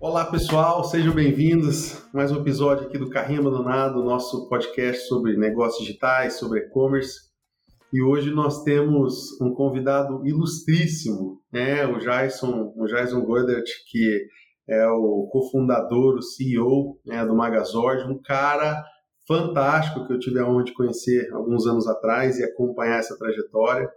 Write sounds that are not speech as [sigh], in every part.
Olá pessoal, sejam bem-vindos. Mais um episódio aqui do Carrinho Abandonado, nosso podcast sobre negócios digitais, sobre e-commerce. E hoje nós temos um convidado ilustríssimo, né? o Jason, o Jason Goddard, que é o cofundador, o CEO né, do Magazord, um cara fantástico que eu tive a honra de conhecer alguns anos atrás e acompanhar essa trajetória.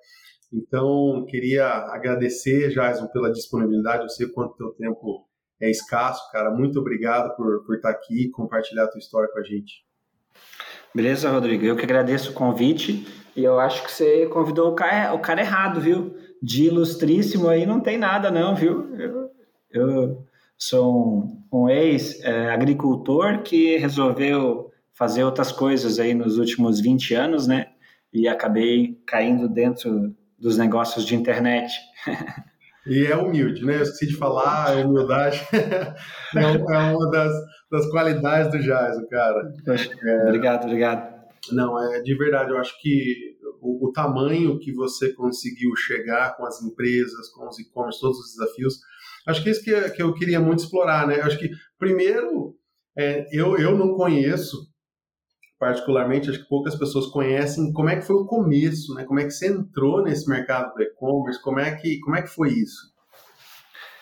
Então, queria agradecer, Jason, pela disponibilidade. Eu sei quanto teu tempo é escasso, cara. Muito obrigado por, por estar aqui e compartilhar a tua história com a gente. Beleza, Rodrigo. Eu que agradeço o convite e eu acho que você convidou o cara, o cara errado, viu? De ilustríssimo aí não tem nada, não, viu? Eu, eu sou um, um ex-agricultor é, que resolveu fazer outras coisas aí nos últimos 20 anos, né? E acabei caindo dentro dos negócios de internet. E é humilde, né? Eu esqueci de falar, a humildade [laughs] é, é uma das, das qualidades do Jazz, cara. É, obrigado, obrigado. Não, é de verdade, eu acho que o, o tamanho que você conseguiu chegar com as empresas, com os e-commerce, todos os desafios, acho que é isso que, que eu queria muito explorar, né? Eu acho que, primeiro, é, eu, eu não conheço particularmente, acho que poucas pessoas conhecem como é que foi o começo, né? Como é que você entrou nesse mercado do e-commerce? Como é que como é que foi isso?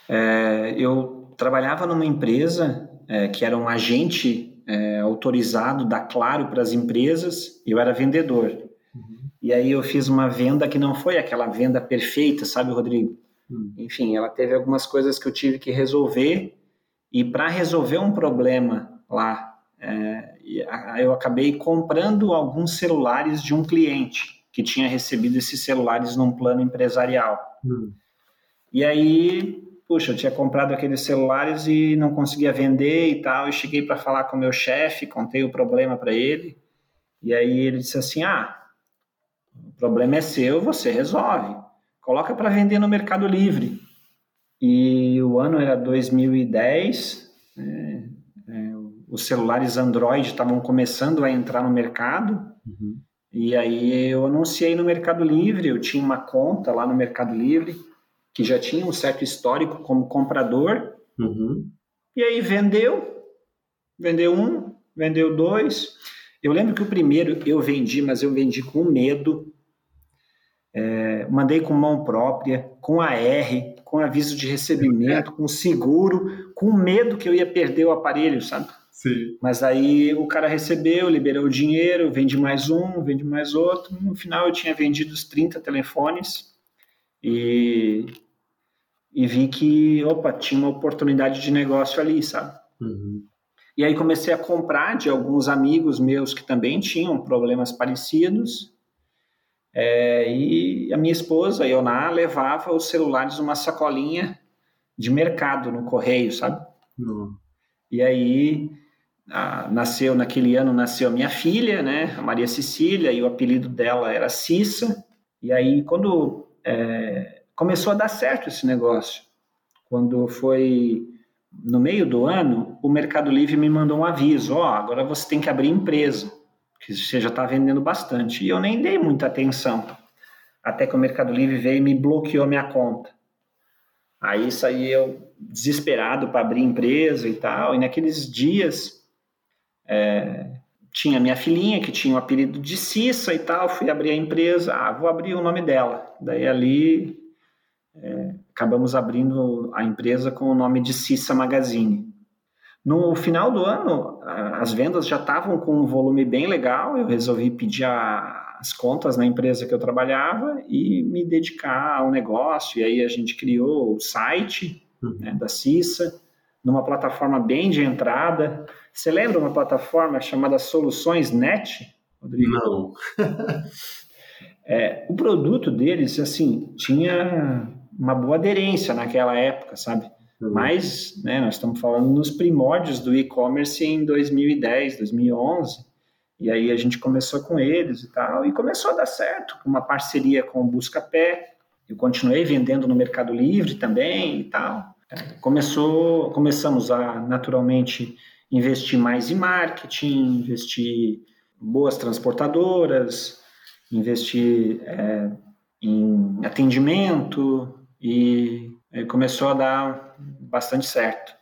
É, eu trabalhava numa empresa é, que era um agente é, autorizado da Claro para as empresas. E eu era vendedor. Uhum. E aí eu fiz uma venda que não foi aquela venda perfeita, sabe, Rodrigo? Uhum. Enfim, ela teve algumas coisas que eu tive que resolver. E para resolver um problema lá é, eu acabei comprando alguns celulares de um cliente que tinha recebido esses celulares num plano empresarial. Hum. E aí, puxa, eu tinha comprado aqueles celulares e não conseguia vender e tal. E cheguei para falar com o meu chefe, contei o problema para ele. E aí ele disse assim: Ah, o problema é seu, você resolve. Coloca para vender no Mercado Livre. E o ano era 2010. Né? Os celulares Android estavam começando a entrar no mercado. Uhum. E aí eu anunciei no Mercado Livre, eu tinha uma conta lá no Mercado Livre, que já tinha um certo histórico como comprador. Uhum. E aí vendeu, vendeu um, vendeu dois. Eu lembro que o primeiro eu vendi, mas eu vendi com medo. É, mandei com mão própria, com AR, com aviso de recebimento, com seguro, com medo que eu ia perder o aparelho, sabe? Sim. Mas aí o cara recebeu, liberou o dinheiro, vende mais um, vende mais outro. No final eu tinha vendido os 30 telefones e, e vi que, opa, tinha uma oportunidade de negócio ali, sabe? Uhum. E aí comecei a comprar de alguns amigos meus que também tinham problemas parecidos. É, e a minha esposa, a Ioná, levava os celulares numa sacolinha de mercado no correio, sabe? Uhum. E aí ah, nasceu naquele ano nasceu a minha filha, né, a Maria Cecília, e o apelido dela era Cissa. E aí quando é, começou a dar certo esse negócio, quando foi no meio do ano, o Mercado Livre me mandou um aviso, ó, oh, agora você tem que abrir empresa, que você já está vendendo bastante. E eu nem dei muita atenção, até que o Mercado Livre veio e me bloqueou minha conta. Aí saí eu desesperado para abrir empresa e tal, e naqueles dias é, tinha minha filhinha, que tinha o apelido de Cissa e tal, fui abrir a empresa, ah, vou abrir o nome dela. Daí ali é, acabamos abrindo a empresa com o nome de Cissa Magazine. No final do ano, as vendas já estavam com um volume bem legal, eu resolvi pedir a, as contas na empresa que eu trabalhava e me dedicar ao negócio, e aí a gente criou o site uhum. né, da Cissa, numa plataforma bem de entrada, você lembra uma plataforma chamada Soluções Net, Rodrigo? Não. [laughs] é, o produto deles, assim, tinha uma boa aderência naquela época, sabe? Uhum. Mas, né, nós estamos falando nos primórdios do e-commerce em 2010, 2011, e aí a gente começou com eles e tal, e começou a dar certo, uma parceria com o Buscapé, eu continuei vendendo no Mercado Livre também e tal. É, começou, começamos a, naturalmente, investir mais em marketing, investir boas transportadoras, investir é, em atendimento e começou a dar bastante certo.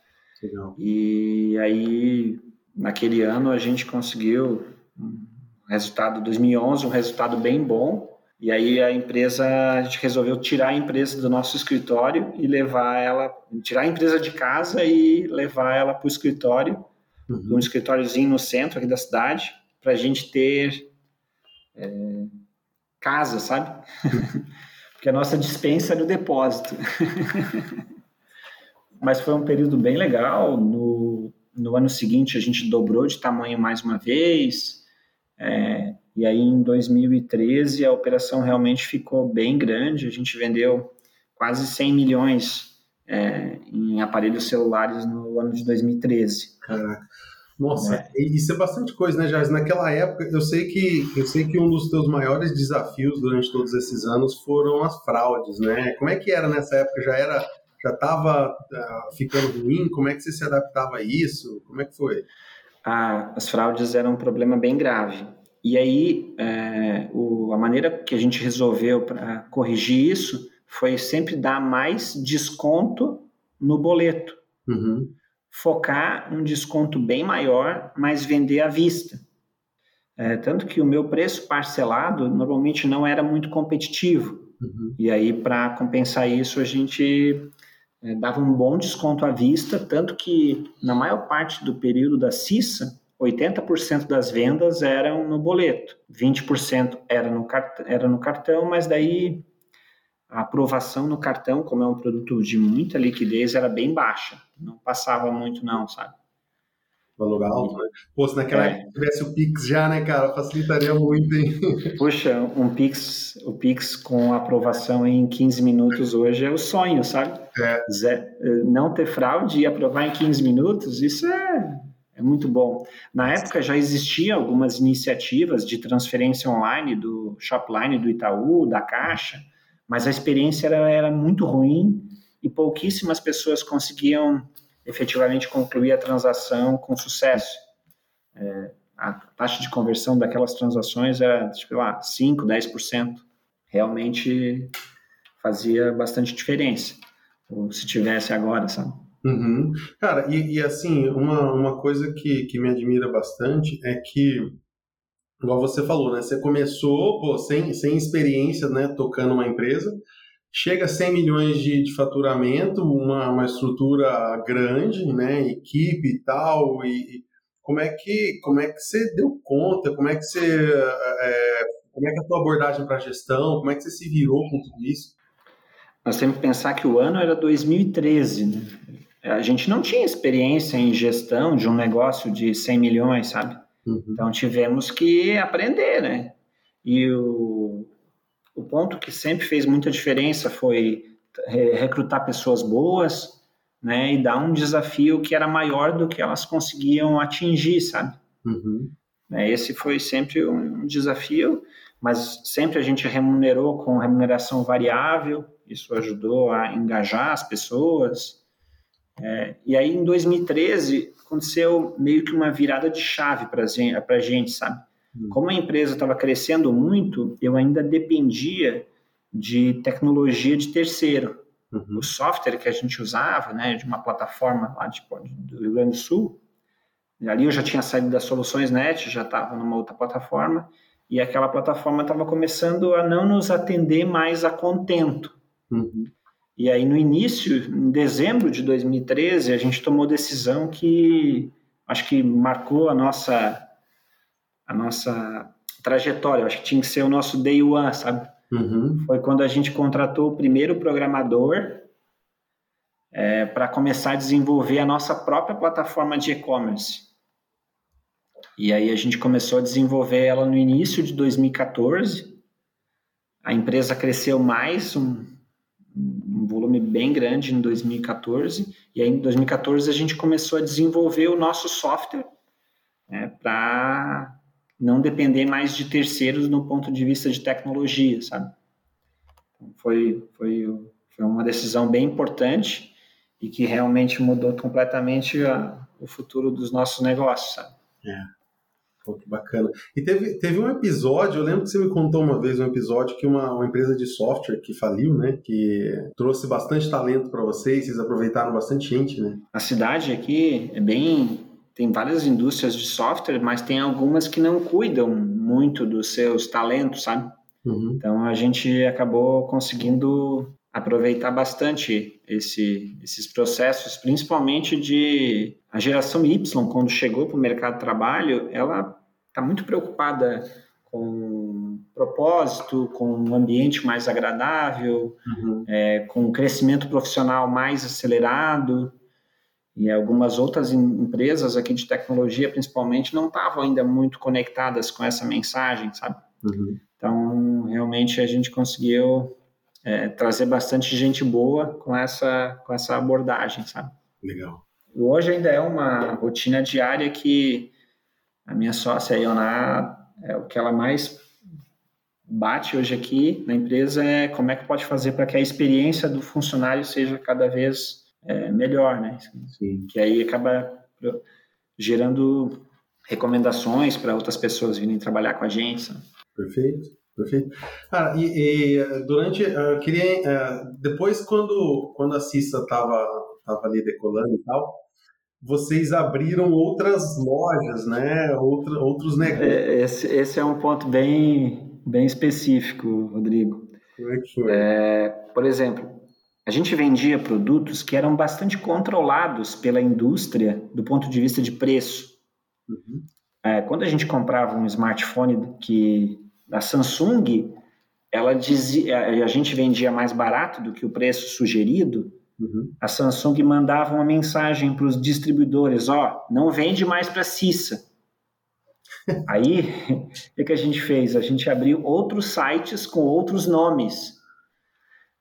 Legal. E aí, naquele ano, a gente conseguiu um resultado, 2011, um resultado bem bom. E aí a empresa, a gente resolveu tirar a empresa do nosso escritório e levar ela, tirar a empresa de casa e levar ela para o escritório, uhum. um escritóriozinho no centro aqui da cidade, para a gente ter é, casa, sabe? [laughs] Porque a nossa dispensa era o depósito. [laughs] Mas foi um período bem legal. No, no ano seguinte, a gente dobrou de tamanho mais uma vez. É, e aí, em 2013, a operação realmente ficou bem grande. A gente vendeu quase 100 milhões é, em aparelhos celulares no ano de 2013. Caraca. Nossa, é. isso é bastante coisa, né, Jaz? Naquela época, eu sei que eu sei que um dos teus maiores desafios durante todos esses anos foram as fraudes, né? Como é que era nessa época? Já era, já estava uh, ah, ficando ruim? Como é que você se adaptava a isso? Como é que foi? Ah, as fraudes eram um problema bem grave. E aí, é, o, a maneira que a gente resolveu para corrigir isso foi sempre dar mais desconto no boleto. Uhum focar um desconto bem maior, mas vender à vista. É, tanto que o meu preço parcelado normalmente não era muito competitivo. Uhum. E aí, para compensar isso, a gente é, dava um bom desconto à vista, tanto que na maior parte do período da CISA, 80% das vendas eram no boleto, 20% era no, era no cartão, mas daí a aprovação no cartão, como é um produto de muita liquidez, era bem baixa. Não passava muito, não, sabe? Valor alto, né? Pô, se naquela é. época tivesse o Pix já, né, cara? Facilitaria muito, hein? [laughs] Puxa, um Pix, o Pix com aprovação em 15 minutos hoje é o sonho, sabe? É. Zé, não ter fraude e aprovar em 15 minutos, isso é, é muito bom. Na época já existiam algumas iniciativas de transferência online do Shopline do Itaú, da Caixa, mas a experiência era, era muito ruim e pouquíssimas pessoas conseguiam efetivamente concluir a transação com sucesso. É, a taxa de conversão daquelas transações era, tipo lá, 5%, 10%. Realmente fazia bastante diferença, se tivesse agora, sabe? Uhum. Cara, e, e, assim, uma, uma coisa que, que me admira bastante é que igual você falou, né? Você começou pô, sem, sem experiência, né? Tocando uma empresa, chega a 100 milhões de, de faturamento, uma, uma estrutura grande, né? Equipe e tal, e como é que como é que você deu conta? Como é que você é, como é que é a tua abordagem para gestão? Como é que você se virou com tudo isso? Nós temos que pensar que o ano era 2013, né? A gente não tinha experiência em gestão de um negócio de 100 milhões, sabe? Uhum. Então tivemos que aprender, né? E o, o ponto que sempre fez muita diferença foi recrutar pessoas boas, né? E dar um desafio que era maior do que elas conseguiam atingir, sabe? Uhum. Né, esse foi sempre um desafio, mas sempre a gente remunerou com remuneração variável, isso ajudou a engajar as pessoas. É, e aí, em 2013, aconteceu meio que uma virada de chave para a gente, sabe? Hum. Como a empresa estava crescendo muito, eu ainda dependia de tecnologia de terceiro. Uhum. O software que a gente usava, né, de uma plataforma lá de, do Rio Grande do Sul, ali eu já tinha saído das soluções net, já estava numa outra plataforma, e aquela plataforma estava começando a não nos atender mais a contento. Uhum. E aí, no início, em dezembro de 2013, a gente tomou decisão que acho que marcou a nossa, a nossa trajetória. Acho que tinha que ser o nosso day one, sabe? Uhum. Foi quando a gente contratou o primeiro programador é, para começar a desenvolver a nossa própria plataforma de e-commerce. E aí a gente começou a desenvolver ela no início de 2014. A empresa cresceu mais um, um volume bem grande em 2014, e aí em 2014 a gente começou a desenvolver o nosso software né, para não depender mais de terceiros no ponto de vista de tecnologia, sabe? Então, foi, foi, foi uma decisão bem importante e que realmente mudou completamente a, o futuro dos nossos negócios, sabe? É. Pô, que bacana. E teve, teve um episódio, eu lembro que você me contou uma vez um episódio que uma, uma empresa de software que faliu, né? Que trouxe bastante talento para vocês, vocês aproveitaram bastante gente, né? A cidade aqui é bem. Tem várias indústrias de software, mas tem algumas que não cuidam muito dos seus talentos, sabe? Uhum. Então a gente acabou conseguindo aproveitar bastante esse, esses processos, principalmente de a geração Y, quando chegou para o mercado de trabalho, ela está muito preocupada com propósito, com um ambiente mais agradável, uhum. é, com um crescimento profissional mais acelerado. E algumas outras empresas aqui de tecnologia, principalmente, não estavam ainda muito conectadas com essa mensagem, sabe? Uhum. Então, realmente, a gente conseguiu é, trazer bastante gente boa com essa, com essa abordagem, sabe? Legal. Hoje ainda é uma rotina diária que a minha sócia, a Iona, é o que ela mais bate hoje aqui na empresa é como é que pode fazer para que a experiência do funcionário seja cada vez é, melhor, né? Sim. Que aí acaba gerando recomendações para outras pessoas virem trabalhar com a gente. Sabe? Perfeito. Perfeito. Cara, e, e durante, eu queria, é, depois quando, quando a Cissa estava tava ali decolando e tal, vocês abriram outras lojas, né? Outra, outros negócios. É, esse, esse é um ponto bem, bem específico, Rodrigo. Como é que foi? É, por exemplo, a gente vendia produtos que eram bastante controlados pela indústria do ponto de vista de preço. Uhum. É, quando a gente comprava um smartphone que a Samsung, ela dizia, a gente vendia mais barato do que o preço sugerido. Uhum. A Samsung mandava uma mensagem para os distribuidores: ó, não vende mais para Cissa. [laughs] Aí, o que a gente fez? A gente abriu outros sites com outros nomes.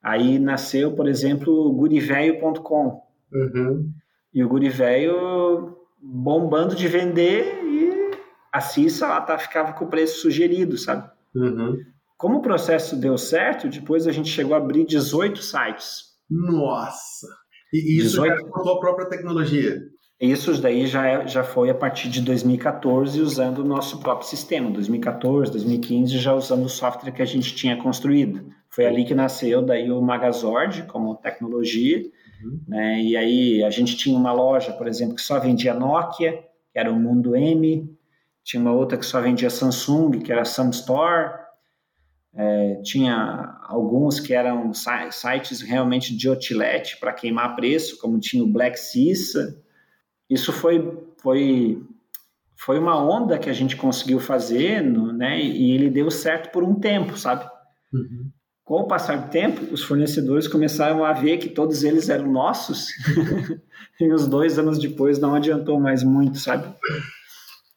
Aí nasceu, por exemplo, o guriveio.com. Uhum. E o guriveio bombando de vender e a Cissa ela tá, ficava com o preço sugerido, sabe? Uhum. Como o processo deu certo, depois a gente chegou a abrir 18 sites. Nossa! E isso 18... já a própria tecnologia? Isso daí já, é, já foi a partir de 2014 usando o nosso próprio sistema. 2014, 2015 já usando o software que a gente tinha construído. Foi ali que nasceu daí o Magazord como tecnologia. Uhum. Né? E aí a gente tinha uma loja, por exemplo, que só vendia Nokia, que era o Mundo M. Tinha uma outra que só vendia Samsung, que era Samstore. É, tinha alguns que eram sites realmente de outlet para queimar preço, como tinha o Black Cissa. Isso foi, foi, foi uma onda que a gente conseguiu fazer, né? E ele deu certo por um tempo, sabe? Uhum. Com o passar do tempo, os fornecedores começaram a ver que todos eles eram nossos, [laughs] e os dois anos depois não adiantou mais muito, sabe?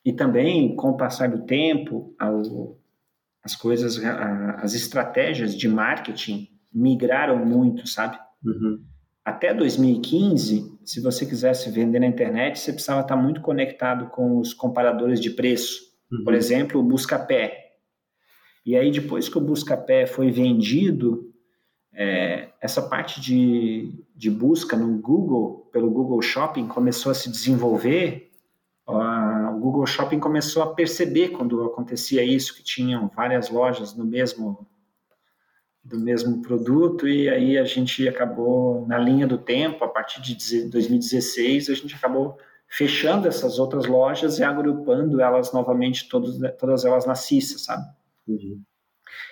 E também, com o passar do tempo, ao, as coisas, a, as estratégias de marketing migraram muito, sabe? Uhum. Até 2015, se você quisesse vender na internet, você precisava estar muito conectado com os comparadores de preço. Uhum. Por exemplo, o Buscapé. E aí, depois que o Buscapé foi vendido, é, essa parte de, de busca no Google, pelo Google Shopping, começou a se desenvolver o Google Shopping começou a perceber quando acontecia isso, que tinham várias lojas no mesmo do mesmo produto e aí a gente acabou na linha do tempo, a partir de 2016, a gente acabou fechando essas outras lojas e agrupando elas novamente, todos, todas elas na CISA, sabe? Uhum.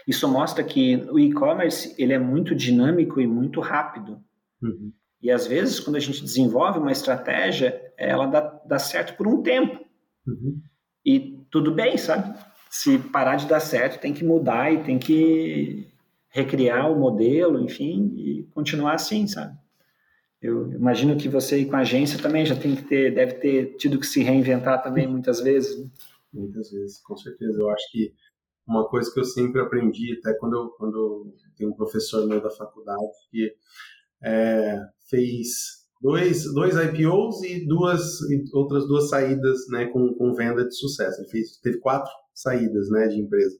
Isso mostra que o e-commerce ele é muito dinâmico e muito rápido. Uhum. E às vezes, quando a gente desenvolve uma estratégia, ela dá, dá certo por um tempo. Uhum. E tudo bem, sabe? Se parar de dar certo, tem que mudar e tem que recriar o modelo, enfim, e continuar assim, sabe? Eu imagino que você com a agência também já tem que ter, deve ter tido que se reinventar também muitas vezes. Né? Muitas vezes, com certeza. Eu acho que uma coisa que eu sempre aprendi, até quando eu, quando eu tenho um professor meu da faculdade que é, fez dois, dois IPOs e duas e outras duas saídas né, com, com venda de sucesso. Ele fez, teve quatro saídas né, de empresa.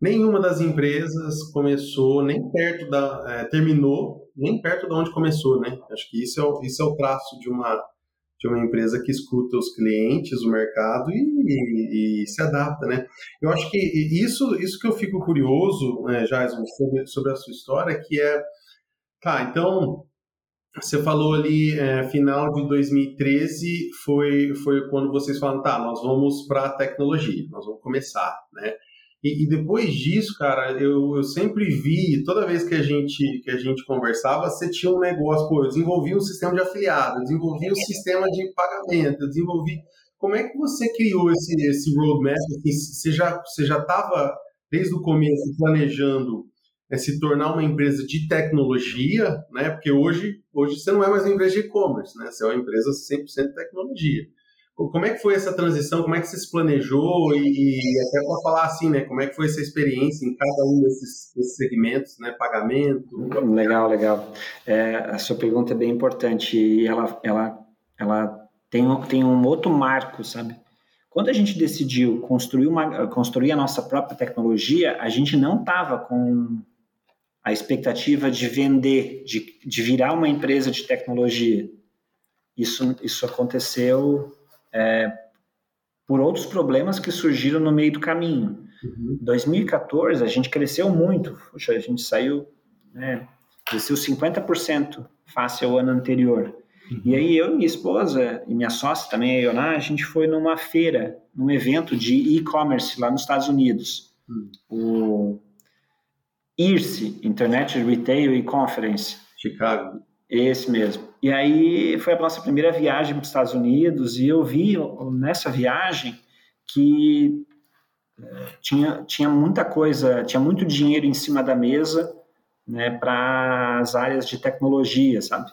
Nenhuma das empresas começou nem perto da. É, terminou nem perto de onde começou, né? Acho que isso é, o, isso é o traço de uma, de uma empresa que escuta os clientes, o mercado e, e, e se adapta, né? Eu acho que isso, isso que eu fico curioso, né, Jason, sobre, sobre a sua história, que é, tá, então, você falou ali, é, final de 2013 foi, foi quando vocês falaram, tá, nós vamos para a tecnologia, nós vamos começar, né? E, e, depois disso, cara, eu, eu sempre vi, toda vez que a gente que a gente conversava, você tinha um negócio, pô, eu desenvolvi um sistema de afiliado, desenvolvi um sistema de pagamento, desenvolvi. Como é que você criou esse, esse roadmap? Assim, você já você já estava desde o começo planejando é, se tornar uma empresa de tecnologia, né? Porque hoje hoje você não é mais uma empresa de e-commerce, né? Você é uma empresa 100% de tecnologia. Como é que foi essa transição? Como é que você se planejou? E, e até para falar assim, né? Como é que foi essa experiência em cada um desses, desses segmentos, né? Pagamento. Legal, legal. É, a sua pergunta é bem importante e ela, ela, ela tem, tem um outro marco, sabe? Quando a gente decidiu construir, uma, construir a nossa própria tecnologia, a gente não estava com a expectativa de vender, de, de virar uma empresa de tecnologia. Isso, isso aconteceu é, por outros problemas que surgiram no meio do caminho. Uhum. 2014 a gente cresceu muito, Poxa, a gente saiu, né, cresceu 50% face ao ano anterior. Uhum. E aí eu, minha esposa e minha sócia também, a Ioná, a gente foi numa feira, num evento de e-commerce lá nos Estados Unidos. Uhum. O IRSE, Internet Retail e Conference. Chicago. Esse mesmo. E aí foi a nossa primeira viagem para os Estados Unidos e eu vi nessa viagem que é, tinha, tinha muita coisa, tinha muito dinheiro em cima da mesa né, para as áreas de tecnologia, sabe?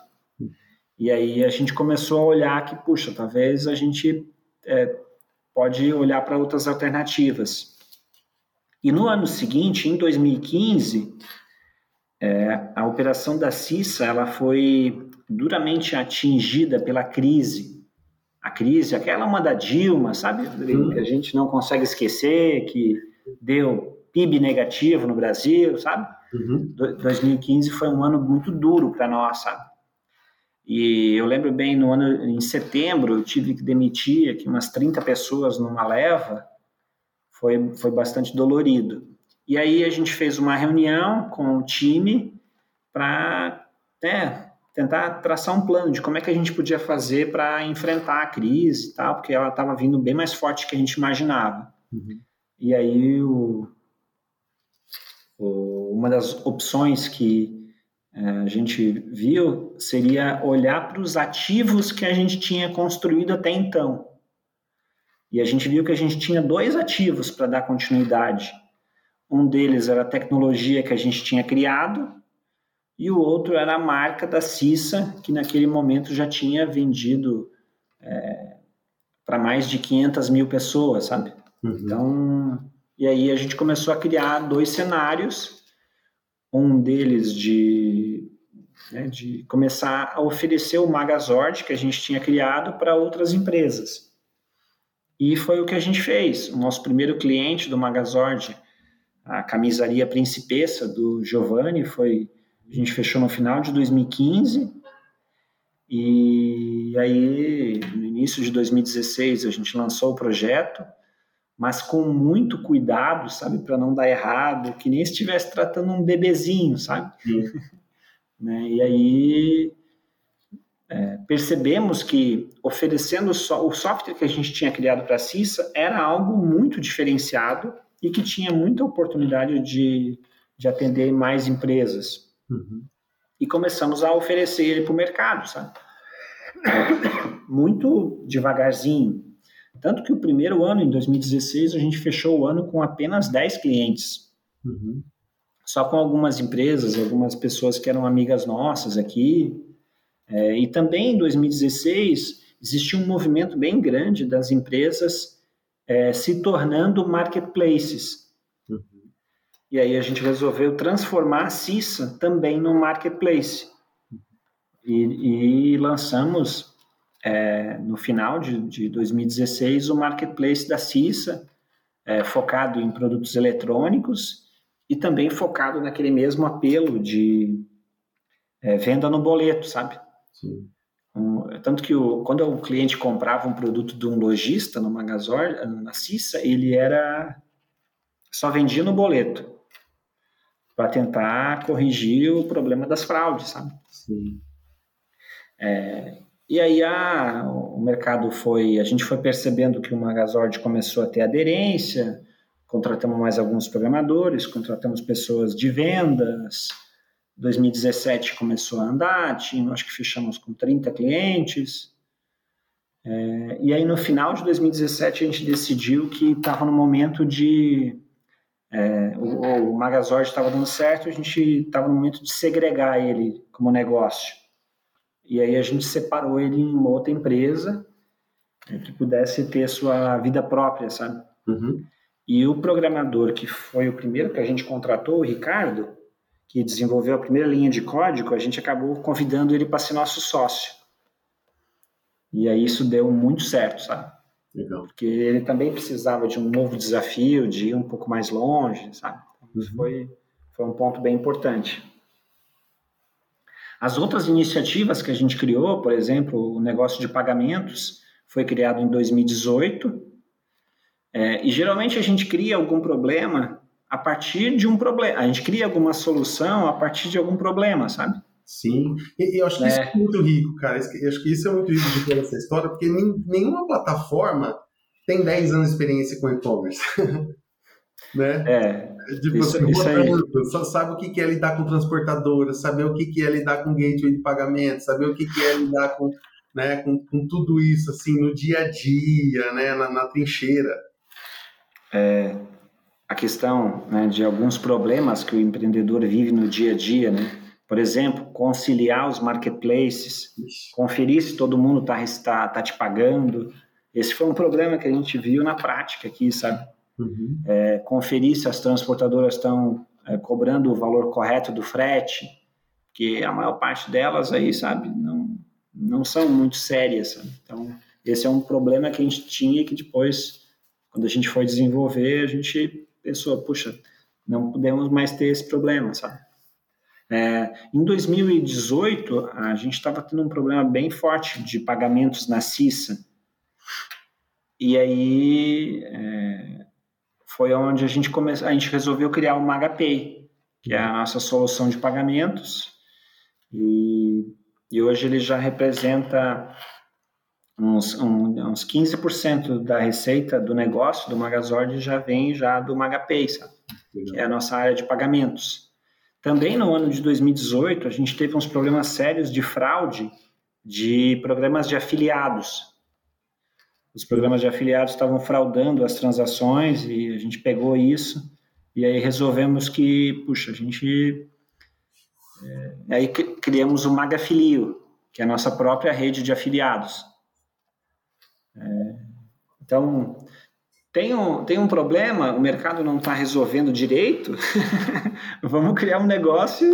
E aí a gente começou a olhar que, puxa, talvez a gente é, pode olhar para outras alternativas. E no ano seguinte, em 2015, é, a operação da CISA ela foi duramente atingida pela crise. A crise, aquela uma da Dilma, sabe, que a gente não consegue esquecer, que deu PIB negativo no Brasil, sabe? Uhum. 2015 foi um ano muito duro para nós, sabe? E eu lembro bem, no ano, em setembro, eu tive que demitir aqui umas 30 pessoas numa leva, foi, foi bastante dolorido. E aí a gente fez uma reunião com o time para né, tentar traçar um plano de como é que a gente podia fazer para enfrentar a crise e tal, porque ela estava vindo bem mais forte que a gente imaginava. Uhum. E aí o, o, uma das opções que é, a gente viu seria olhar para os ativos que a gente tinha construído até então. E a gente viu que a gente tinha dois ativos para dar continuidade um deles era a tecnologia que a gente tinha criado e o outro era a marca da Cissa, que naquele momento já tinha vendido é, para mais de 500 mil pessoas, sabe? Uhum. Então, e aí a gente começou a criar dois cenários, um deles de, né, de começar a oferecer o Magazord que a gente tinha criado para outras empresas. E foi o que a gente fez. O nosso primeiro cliente do Magazord a camisaria Principessa do Giovanni foi a gente fechou no final de 2015 e aí no início de 2016 a gente lançou o projeto, mas com muito cuidado, sabe, para não dar errado, que nem se estivesse tratando um bebezinho, sabe? [laughs] né? E aí é, percebemos que oferecendo o software que a gente tinha criado para a CISA era algo muito diferenciado e que tinha muita oportunidade de, de atender mais empresas. Uhum. E começamos a oferecer ele para o mercado, sabe? Muito devagarzinho. Tanto que o primeiro ano, em 2016, a gente fechou o ano com apenas 10 clientes. Uhum. Só com algumas empresas, algumas pessoas que eram amigas nossas aqui. É, e também em 2016 existiu um movimento bem grande das empresas é, se tornando marketplaces. Uhum. E aí a gente resolveu transformar a CISA também no marketplace. E, e lançamos é, no final de, de, 2016 o marketplace da CISA, é, focado em produtos eletrônicos e também focado naquele mesmo apelo de é, venda no boleto, sabe? Sim. Um, tanto que o, quando o cliente comprava um produto de um lojista no Magazor, na Cissa, ele era só vendia no boleto para tentar corrigir o problema das fraudes, sabe? Sim. É, e aí a, o mercado foi, a gente foi percebendo que o Magazord começou a ter aderência, contratamos mais alguns programadores, contratamos pessoas de vendas. 2017 começou a andar, tinha, acho que fechamos com 30 clientes. É, e aí no final de 2017 a gente decidiu que estava no momento de é, o, o Magazord estava dando certo, a gente estava no momento de segregar ele como negócio. E aí a gente separou ele em uma outra empresa né, que pudesse ter sua vida própria, sabe? Uhum. E o programador que foi o primeiro que a gente contratou, o Ricardo, que desenvolveu a primeira linha de código, a gente acabou convidando ele para ser nosso sócio. E aí isso deu muito certo, sabe? Legal. Porque ele também precisava de um novo desafio, de ir um pouco mais longe, sabe? Então, isso uhum. foi, foi um ponto bem importante. As outras iniciativas que a gente criou, por exemplo, o negócio de pagamentos, foi criado em 2018. É, e geralmente a gente cria algum problema a partir de um problema. A gente cria alguma solução a partir de algum problema, sabe? Sim, e, eu acho que é. isso é muito rico, cara. Eu acho que isso é muito rico de ter essa história, porque nenhuma plataforma tem 10 anos de experiência com e-commerce. [laughs] né? É. Tipo isso, assim, isso aí. Só sabe o que é lidar com transportadora, saber o que é lidar com gateway de pagamento, saber o que é lidar com, né, com, com tudo isso, assim, no dia a dia, né, na, na trincheira. É, a questão né, de alguns problemas que o empreendedor vive no dia a dia, né? Por exemplo, conciliar os marketplaces, conferir se todo mundo está tá, tá te pagando. Esse foi um problema que a gente viu na prática aqui, sabe? Uhum. É, conferir se as transportadoras estão é, cobrando o valor correto do frete, que a maior parte delas aí, sabe, não, não são muito sérias. Sabe? Então, esse é um problema que a gente tinha que depois, quando a gente foi desenvolver, a gente pensou, puxa, não podemos mais ter esse problema, sabe? É, em 2018, a gente estava tendo um problema bem forte de pagamentos na CISA. E aí, é, foi onde a gente começou, a gente resolveu criar o MagaPay, que é a nossa solução de pagamentos. E, e hoje ele já representa uns, uns 15% da receita do negócio do Magazord já vem já do MagaPay, sabe? que é a nossa área de pagamentos. Também no ano de 2018, a gente teve uns problemas sérios de fraude de programas de afiliados os programas de afiliados estavam fraudando as transações e a gente pegou isso e aí resolvemos que, puxa, a gente. É, aí criamos o Magafilio, que é a nossa própria rede de afiliados. É, então, tem um, tem um problema, o mercado não está resolvendo direito, [laughs] vamos criar um negócio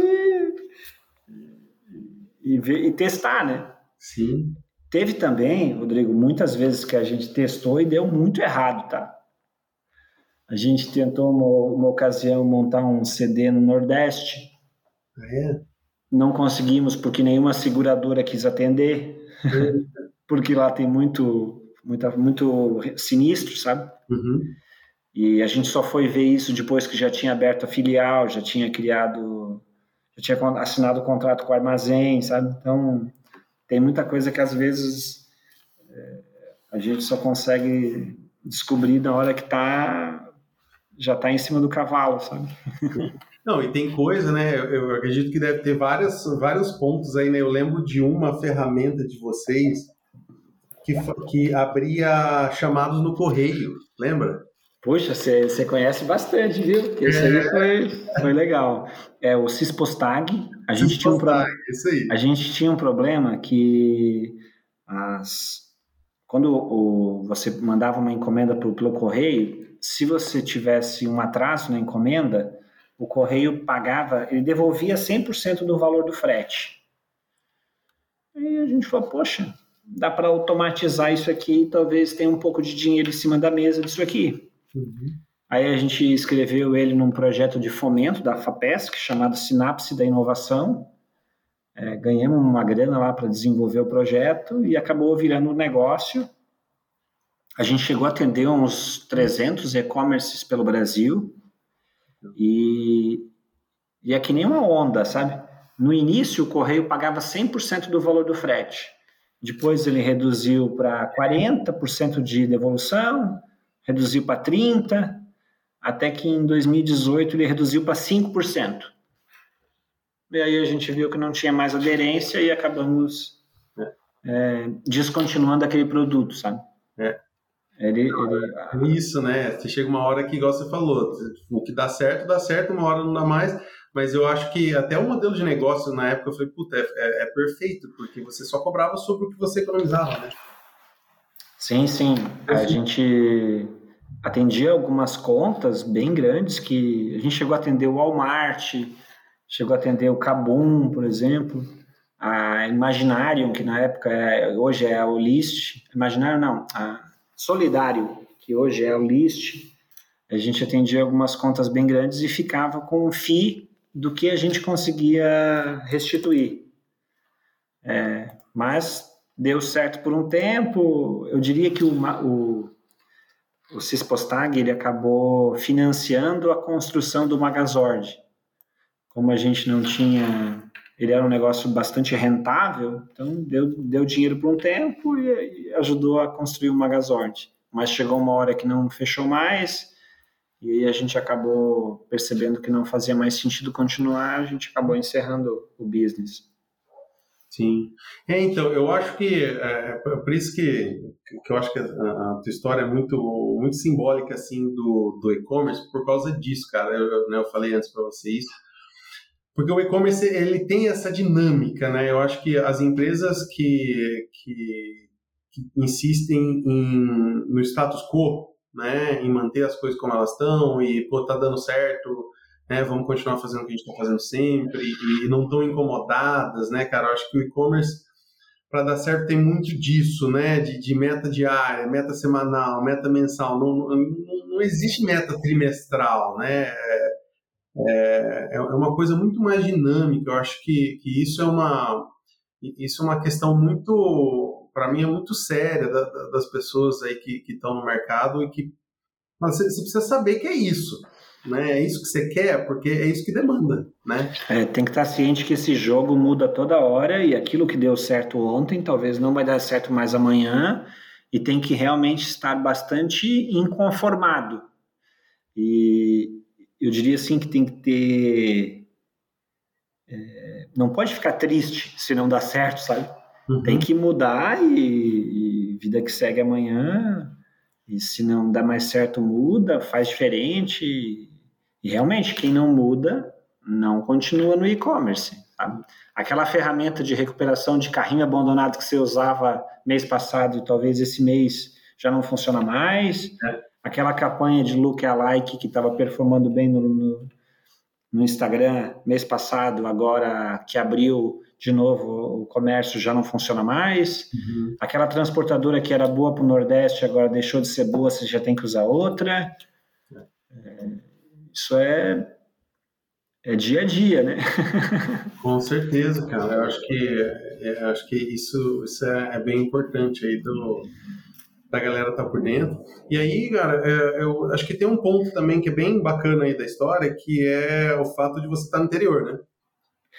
e, e, e testar, né? Sim. Teve também, Rodrigo, muitas vezes que a gente testou e deu muito errado, tá? A gente tentou uma, uma ocasião montar um CD no Nordeste. É. Não conseguimos porque nenhuma seguradora quis atender, é. [laughs] porque lá tem muito, muita, muito sinistro, sabe? Uhum. E a gente só foi ver isso depois que já tinha aberto a filial, já tinha criado, já tinha assinado o contrato com o armazém, sabe? Então tem muita coisa que às vezes é, a gente só consegue descobrir na hora que tá já está em cima do cavalo, sabe? [laughs] Não, e tem coisa, né? Eu, eu acredito que deve ter várias, vários pontos aí, né? Eu lembro de uma ferramenta de vocês que, que abria chamados no correio, lembra? Puxa, você conhece bastante, viu? Esse é. aí foi, foi legal. É o Cispostag. A gente tinha um aí. A gente tinha um problema que as quando o, você mandava uma encomenda pro, pelo correio, se você tivesse um atraso na encomenda, o correio pagava, ele devolvia 100% do valor do frete. Aí a gente falou, poxa, dá para automatizar isso aqui, talvez tenha um pouco de dinheiro em cima da mesa disso aqui. Uhum. Aí a gente escreveu ele num projeto de fomento da FAPESC, chamado Sinapse da Inovação. é, ganhamos uma grana lá para desenvolver o projeto e acabou virando um negócio. A gente chegou a atender uns 300 e-commerces pelo Brasil e, e é que nem uma onda, sabe? No início, o correio pagava 100% do valor do frete. Depois ele reduziu para 40% de devolução, reduziu para 30%, até que em 2018 ele reduziu para 5%. E aí a gente viu que não tinha mais aderência e acabamos é. É, descontinuando aquele produto, sabe? É. Ele, ele... É isso, né? Você chega uma hora que, igual você falou, o que dá certo, dá certo, uma hora não dá mais, mas eu acho que até o modelo de negócio na época eu falei, puta, é, é, é perfeito, porque você só cobrava sobre o que você economizava, né? Sim, sim. A gente atendia algumas contas bem grandes que a gente chegou a atender o Walmart, chegou a atender o Kabum, por exemplo, a Imaginarium, que na época é, hoje é o List, Imaginarium não, a Solidário, que hoje é o List, a gente atendia algumas contas bem grandes e ficava com um FII do que a gente conseguia restituir. É, mas deu certo por um tempo, eu diria que o, o, o Cispostag ele acabou financiando a construção do Magazord, como a gente não tinha, ele era um negócio bastante rentável, então deu, deu dinheiro por um tempo e, e ajudou a construir o Magazord. Mas chegou uma hora que não fechou mais, e a gente acabou percebendo que não fazia mais sentido continuar, a gente acabou encerrando o business. Sim. É, então, eu acho que é, é por isso que, que eu acho que a, a, tua história é muito, muito simbólica assim do, do e-commerce por causa disso, cara. Eu, né, eu falei antes para você isso porque o e-commerce ele tem essa dinâmica, né? Eu acho que as empresas que, que, que insistem em, no status quo, né, em manter as coisas como elas estão e pô, tá dando certo, né, vamos continuar fazendo o que a gente está fazendo sempre e, e não estão incomodadas, né, cara? Eu acho que o e-commerce para dar certo tem muito disso, né, de, de, meta diária, meta semanal, meta mensal. Não, não, não existe meta trimestral, né? É, é, é uma coisa muito mais dinâmica. Eu acho que, que isso é uma isso é uma questão muito, para mim, é muito séria da, da, das pessoas aí que estão no mercado e que você, você, precisa saber que é isso. Né? É isso que você quer, porque é isso que demanda. Né? É, tem que estar ciente que esse jogo muda toda hora e aquilo que deu certo ontem talvez não vai dar certo mais amanhã e tem que realmente estar bastante inconformado. E, eu diria assim que tem que ter. É, não pode ficar triste se não dá certo, sabe? Uhum. Tem que mudar e, e, vida que segue amanhã. E se não dá mais certo, muda, faz diferente. E, e realmente, quem não muda, não continua no e-commerce. Aquela ferramenta de recuperação de carrinho abandonado que você usava mês passado e talvez esse mês já não funciona mais. É aquela campanha de lookalike que estava performando bem no, no, no, Instagram mês passado, agora que abriu de novo o comércio já não funciona mais. Uhum. Aquela transportadora que era boa para o Nordeste agora deixou de ser boa, você já tem que usar outra. É, isso é, é dia a dia, né? [laughs] Com certeza, cara. Eu acho que, é, acho que isso, isso é, é bem importante aí do da galera tá por dentro. E aí, cara, é, eu acho que tem um ponto também que é bem bacana aí da história, que é o fato de você estar tá no interior, né?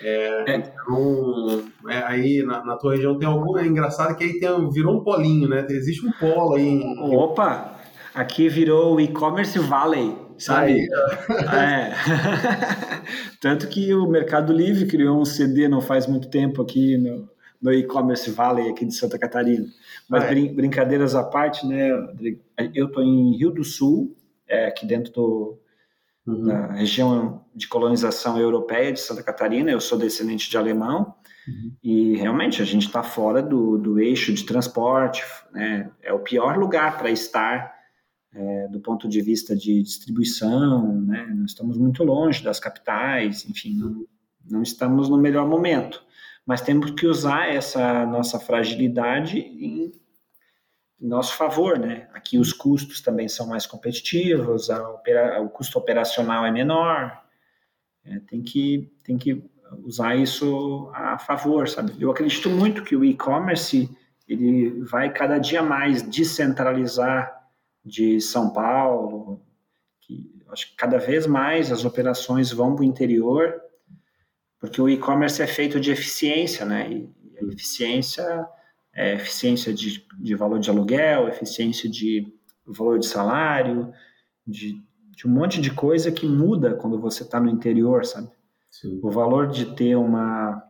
É. Então, é, aí na, na, tua região tem algum. É engraçado que aí tem, virou um polinho, né? Existe um polo aí. Em... Opa! Aqui virou o e-commerce valley, sabe? É. [laughs] Tanto que o Mercado Livre criou um CD não faz muito tempo aqui no, no e-commerce valley aqui de Santa Catarina. Mas é. brin brincadeiras à parte, né, eu estou em Rio do Sul, é, aqui dentro do, uhum. da região de colonização europeia de Santa Catarina, eu sou descendente de alemão, uhum. e realmente a gente está fora do, do eixo de transporte, né, é o pior lugar para estar é, do ponto de vista de distribuição, né, nós estamos muito longe das capitais, enfim, não, não estamos no melhor momento mas temos que usar essa nossa fragilidade em nosso favor, né? Aqui os custos também são mais competitivos, opera, o custo operacional é menor, é, tem que tem que usar isso a favor, sabe? Eu acredito muito que o e-commerce ele vai cada dia mais descentralizar de São Paulo, que acho que cada vez mais as operações vão para o interior, porque o e-commerce é feito de eficiência, né? E a eficiência é eficiência de, de valor de aluguel, eficiência de valor de salário, de, de um monte de coisa que muda quando você está no interior, sabe? Sim. O valor de ter uma,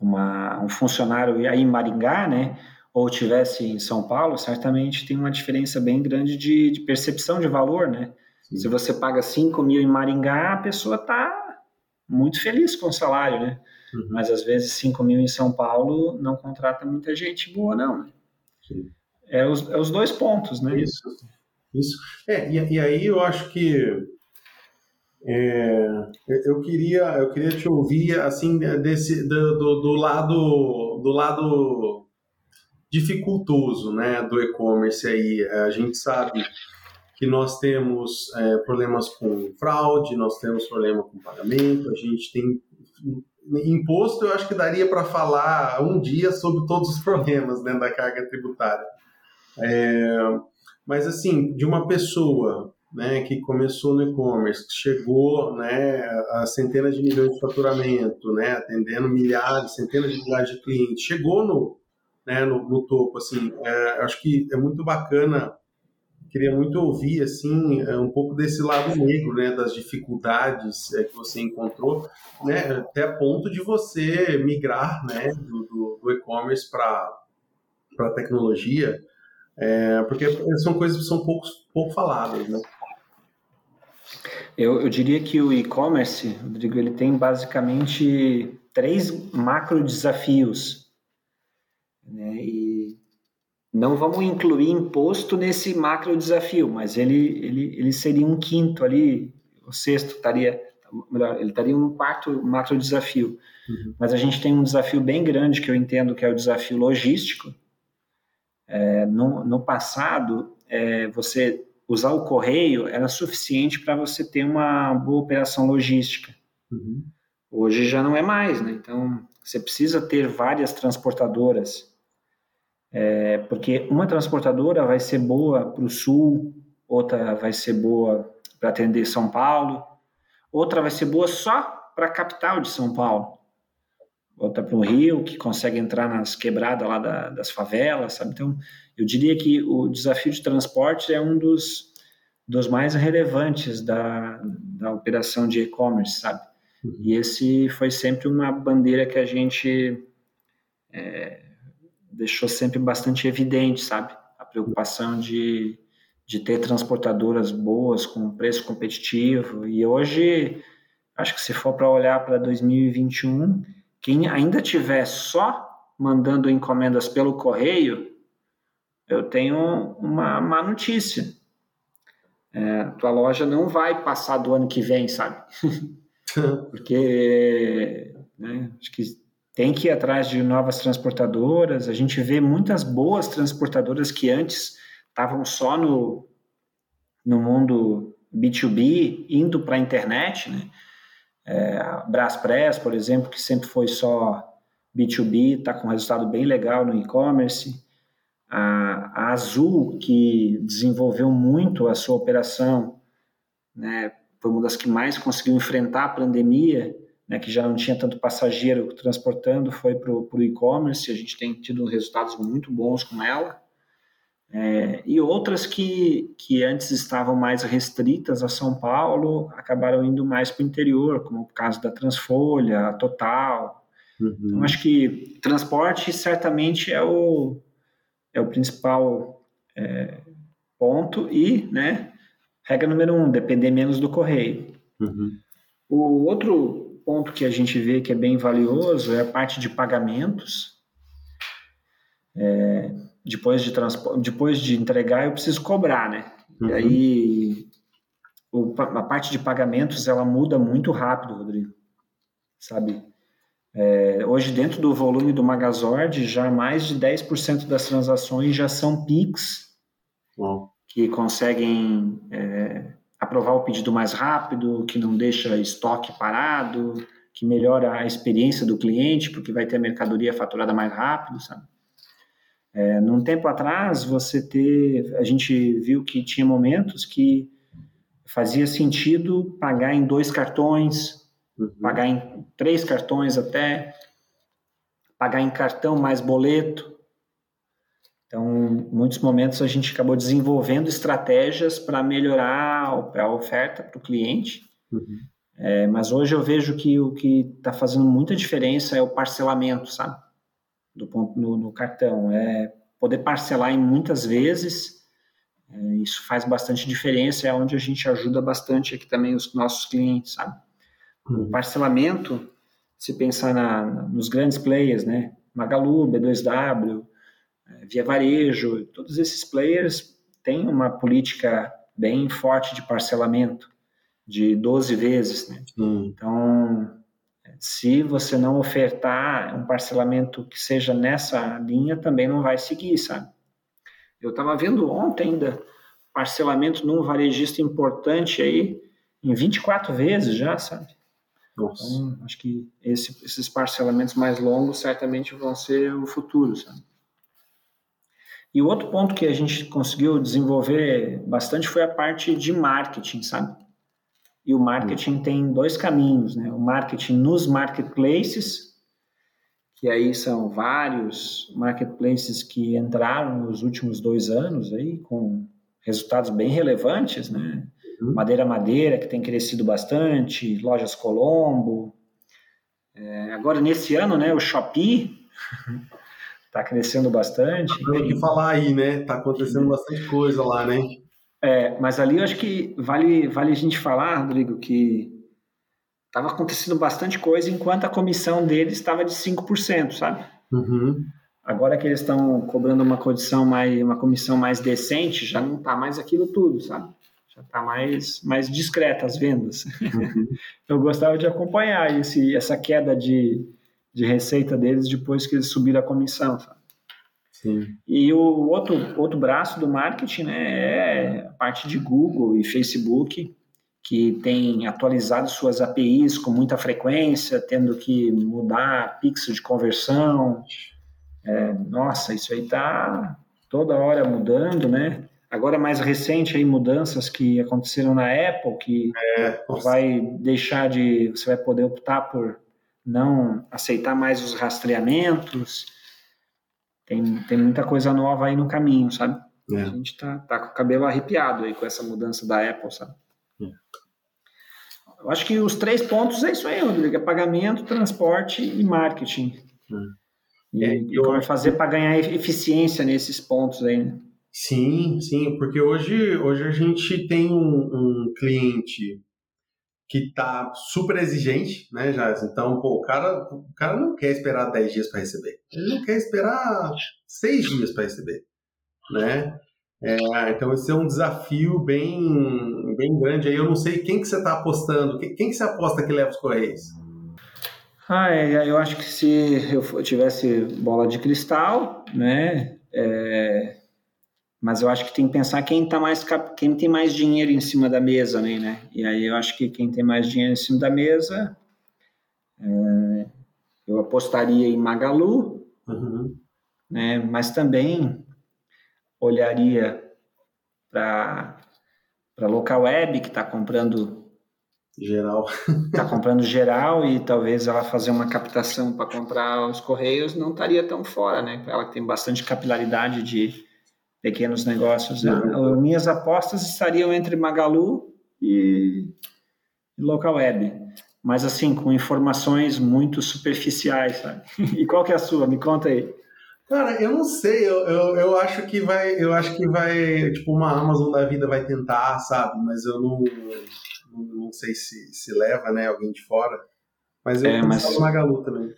uma, um funcionário aí em Maringá, né? Ou tivesse em São Paulo, certamente tem uma diferença bem grande de, de percepção de valor, né? Sim. Se você paga 5 mil em Maringá, a pessoa está muito feliz com o salário, né? Uhum. Mas às vezes 5 mil em São Paulo não contrata muita gente boa, não. Né? É, os, é os dois pontos, né? Isso. Isso. É, e, e aí eu acho que é, eu queria eu queria te ouvir assim desse do, do, do lado do lado dificultoso né do e-commerce aí a gente sabe que nós temos é, problemas com fraude nós temos problema com pagamento a gente tem imposto eu acho que daria para falar um dia sobre todos os problemas né, da carga tributária. É, mas assim de uma pessoa né, que começou no e-commerce, que chegou né, a centenas de milhões de faturamento, né, atendendo milhares, centenas de milhares de clientes, chegou no, né, no, no topo, assim, é, acho que é muito bacana, queria muito ouvir, assim, é, um pouco desse lado negro, né, das dificuldades é, que você encontrou, né, até ponto de você migrar, né, do, do, do e-commerce para a tecnologia, é, porque são coisas que são pouco, pouco faladas, né? Eu, eu diria que o e-commerce, Rodrigo, ele tem basicamente três macro desafios. Né? E não vamos incluir imposto nesse macro desafio, mas ele, ele, ele seria um quinto ali, o sexto estaria, melhor, ele estaria um quarto macro desafio. Uhum. Mas a gente tem um desafio bem grande que eu entendo que é o desafio logístico. É, no, no passado, é, você usar o correio era suficiente para você ter uma boa operação logística. Uhum. Hoje já não é mais, né? Então, você precisa ter várias transportadoras, é, porque uma transportadora vai ser boa para o sul, outra vai ser boa para atender São Paulo, outra vai ser boa só para a capital de São Paulo, outra para o Rio, que consegue entrar nas quebradas lá da, das favelas, sabe? Então, eu diria que o desafio de transporte é um dos, dos mais relevantes da, da operação de e-commerce, sabe? Uhum. E esse foi sempre uma bandeira que a gente é, deixou sempre bastante evidente, sabe? A preocupação de, de ter transportadoras boas, com preço competitivo. E hoje, acho que se for para olhar para 2021, quem ainda tiver só mandando encomendas pelo correio, eu tenho uma má notícia. É, tua loja não vai passar do ano que vem, sabe? [laughs] Porque né, acho que tem que ir atrás de novas transportadoras. A gente vê muitas boas transportadoras que antes estavam só no, no mundo B2B, indo para a internet, né? É, a Braspress, por exemplo, que sempre foi só B2B, está com um resultado bem legal no e-commerce. A, a Azul, que desenvolveu muito a sua operação, né, foi uma das que mais conseguiu enfrentar a pandemia, né, que já não tinha tanto passageiro transportando, foi para o e-commerce. A gente tem tido resultados muito bons com ela. É, e outras que, que antes estavam mais restritas a São Paulo acabaram indo mais para o interior, como o caso da Transfolha, a Total. Uhum. Então, acho que transporte certamente é o, é o principal é, ponto e, né, regra número um, depender menos do correio. Uhum. O outro ponto que a gente vê que é bem valioso é a parte de pagamentos. É, depois de depois de entregar eu preciso cobrar, né? Uhum. E aí o, a parte de pagamentos ela muda muito rápido, Rodrigo. Sabe? É, hoje, dentro do volume do Magazord, já mais de 10% das transações já são PIX, uhum. que conseguem é, aprovar o pedido mais rápido, que não deixa estoque parado, que melhora a experiência do cliente, porque vai ter a mercadoria faturada mais rápido, sabe? É, num tempo atrás, você ter, a gente viu que tinha momentos que fazia sentido pagar em dois cartões, uhum. pagar em três cartões até, pagar em cartão mais boleto. Então, em muitos momentos a gente acabou desenvolvendo estratégias para melhorar a oferta para o cliente. Uhum. É, mas hoje eu vejo que o que está fazendo muita diferença é o parcelamento, sabe? Do ponto no, no cartão. É poder parcelar em muitas vezes. É, isso faz bastante diferença. É onde a gente ajuda bastante aqui também os nossos clientes, sabe? Uhum. O parcelamento, se pensar na, nos grandes players, né? Magalu, B2W, é, Via Varejo, todos esses players têm uma política bem forte de parcelamento de 12 vezes. Né? Hum. Então, se você não ofertar um parcelamento que seja nessa linha, também não vai seguir, sabe? Eu estava vendo ontem ainda parcelamento num varejista importante aí em 24 vezes já, sabe? Nossa. Então, acho que esse, esses parcelamentos mais longos certamente vão ser o futuro, sabe? E o outro ponto que a gente conseguiu desenvolver bastante foi a parte de marketing, sabe? E o marketing tem dois caminhos, né? O marketing nos marketplaces, que aí são vários marketplaces que entraram nos últimos dois anos aí com resultados bem relevantes, né? Uhum. Madeira Madeira, que tem crescido bastante, Lojas Colombo. É, agora, nesse ano, né, o Shopee [laughs] está crescendo bastante. Tem que falar aí, né? Está acontecendo bastante coisa lá, né? É, mas ali eu acho que vale, vale a gente falar, Rodrigo, que estava acontecendo bastante coisa enquanto a comissão deles estava de 5%, sabe? Uhum. Agora que eles estão cobrando uma condição mais, uma comissão mais decente, já não está mais aquilo tudo, sabe? Já está mais, mais discreta as vendas. Uhum. [laughs] eu gostava de acompanhar esse, essa queda de, de receita deles depois que eles subiram a comissão, sabe? Sim. E o outro, outro braço do marketing né, é a parte de Google e Facebook, que tem atualizado suas APIs com muita frequência, tendo que mudar pixel de conversão. É, nossa, isso aí está toda hora mudando, né? Agora mais recente aí mudanças que aconteceram na Apple que é, vai deixar de você vai poder optar por não aceitar mais os rastreamentos tem, tem muita coisa nova aí no caminho, sabe? É. A gente tá, tá com o cabelo arrepiado aí com essa mudança da Apple, sabe? É. Eu acho que os três pontos é isso aí, Rodrigo: é pagamento, transporte e marketing. É. E, é, eu... como fazer para ganhar eficiência nesses pontos aí, né? Sim, sim, porque hoje, hoje a gente tem um, um cliente que tá super exigente, né, Jaz? Então, pô, o cara, o cara não quer esperar 10 dias para receber. Ele não quer esperar 6 dias para receber, né? É, então, esse é um desafio bem, bem grande. Aí eu não sei quem que você está apostando. Quem, quem que você aposta que leva os Correios? Ah, é, eu acho que se eu tivesse bola de cristal, né, é, mas eu acho que tem que pensar quem tá mais quem tem mais dinheiro em cima da mesa, né, né? E aí eu acho que quem tem mais dinheiro em cima da mesa, é, eu apostaria em Magalu, uhum. né? Mas também olharia para para local web que está comprando geral, está [laughs] comprando geral e talvez ela fazer uma captação para comprar os correios não estaria tão fora, né? Ela tem bastante capilaridade de pequenos negócios. Né? Minhas apostas estariam entre Magalu e local web, mas assim com informações muito superficiais, sabe? E qual que é a sua? Me conta aí. Cara, eu não sei, eu, eu, eu acho que vai, eu acho que vai, tipo, uma Amazon da vida vai tentar, sabe? Mas eu não, não, não sei se, se leva, né, alguém de fora. Mas eu é, mas, no Magalu também.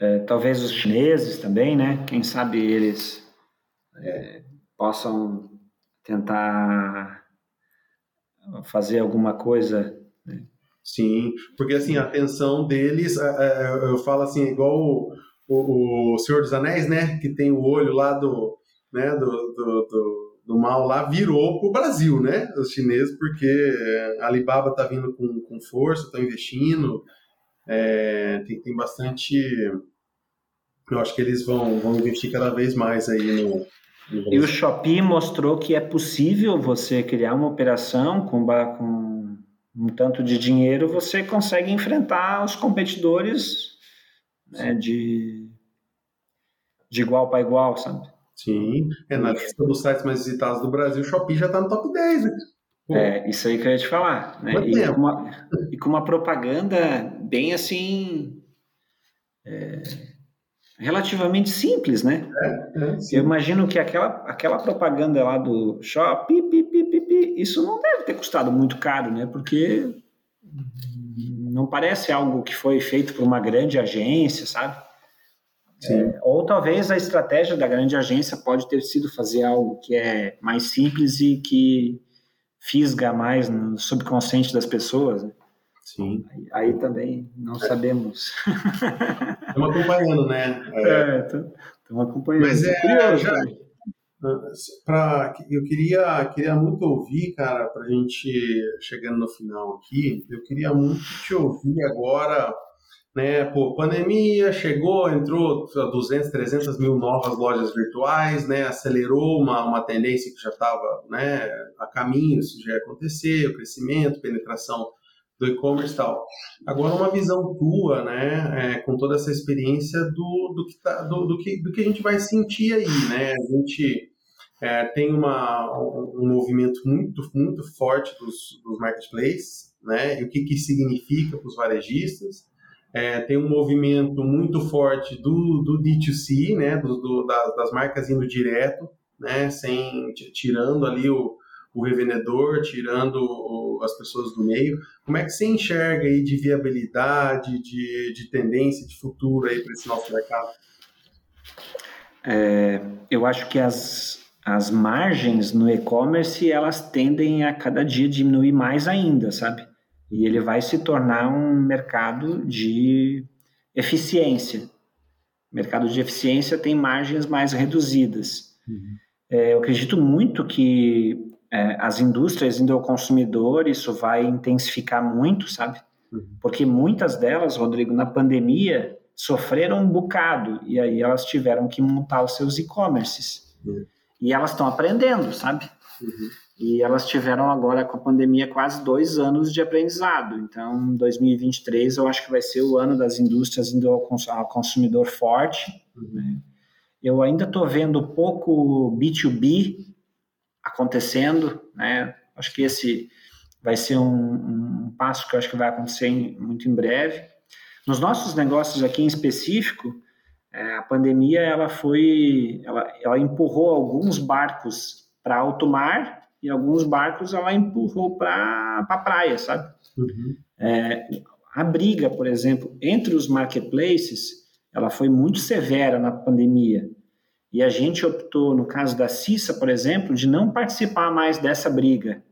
É, talvez os chineses também, né? Quem sabe eles é, possam tentar fazer alguma coisa. Né? Sim, porque assim, a atenção deles, é, é, eu falo assim, igual o, o, o, Senhor dos Anéis, né? Que tem o olho lá do, né, do, do, do, do mal lá, virou pro Brasil, né? Os chineses, porque a Alibaba tá vindo com, com força, estão investindo. É, tem, tem bastante. Eu acho que eles vão, vão investir cada vez mais aí no, e o Shopee mostrou que é possível você criar uma operação com, com um tanto de dinheiro, você consegue enfrentar os competidores né, de, de igual para igual, sabe? Sim, é na lista dos sites mais visitados do Brasil, o Shopee já está no top 10. Né? É, isso aí que eu ia te falar. Né? E com, uma, e, com uma, propaganda bem assim. É, relativamente simples, né? É, é, eu imagino que aquela, aquela propaganda lá do Shopee, pi, pi, pi, pi, isso não deve ter custado muito caro, né? Porque não parece algo que foi feito por uma grande agência, sabe? É, ou talvez a estratégia da grande agência pode ter sido fazer algo que é mais simples e que fisga mais no subconsciente das pessoas. Né? Sim. Aí, aí, também não é. sabemos. [laughs] Estamos acompanhando, né? É, estamos é, acompanhando. Mas é, curioso, já, pra, eu queria, queria muito ouvir, cara, para a gente chegando no final aqui, eu queria muito te ouvir agora né? Pô, pandemia chegou, entrou 200, 300 mil novas lojas virtuais, né? Acelerou uma, uma tendência que já estava, né? A caminho, isso já ia acontecer, o crescimento, penetração do e-commerce e tal. Agora uma visão tua, né? É, com toda essa experiência do, do, que tá, do, do, que, do que a gente vai sentir aí, né? A gente é, tem uma, um, movimento muito, muito forte dos, dos marketplaces, né? E o que, que significa para os varejistas é, tem um movimento muito forte do, do D2C, né, do, do, das, das, marcas indo direto, né, sem, tirando ali o, o revendedor, tirando as pessoas do meio. Como é que você enxerga aí de viabilidade, de, de tendência, de futuro aí para esse nosso mercado? É, eu acho que as, as margens no e-commerce elas tendem a cada dia diminuir mais ainda, sabe? e ele vai se tornar um mercado de eficiência. Mercado de eficiência tem margens mais reduzidas. Uhum. É, eu acredito muito que é, as indústrias indo ao consumidor, isso vai intensificar muito, sabe? Uhum. Porque muitas delas, Rodrigo, na pandemia, sofreram um bocado e aí elas tiveram que montar os seus e-commerces. Uhum. E elas estão aprendendo, sabe? Uhum. E elas tiveram agora com a pandemia quase dois anos de aprendizado. Então, 2023 eu acho que vai ser o ano das indústrias indo ao consumidor forte. Né? Eu ainda estou vendo pouco B2B acontecendo. Né? Acho que esse vai ser um, um passo que eu acho que vai acontecer em, muito em breve. Nos nossos negócios aqui em específico, é, a pandemia ela foi, ela, ela empurrou alguns barcos para alto mar e alguns barcos ela empurrou para a pra praia, sabe? Uhum. É, a briga, por exemplo, entre os marketplaces, ela foi muito severa na pandemia. E a gente optou, no caso da Cissa, por exemplo, de não participar mais dessa briga.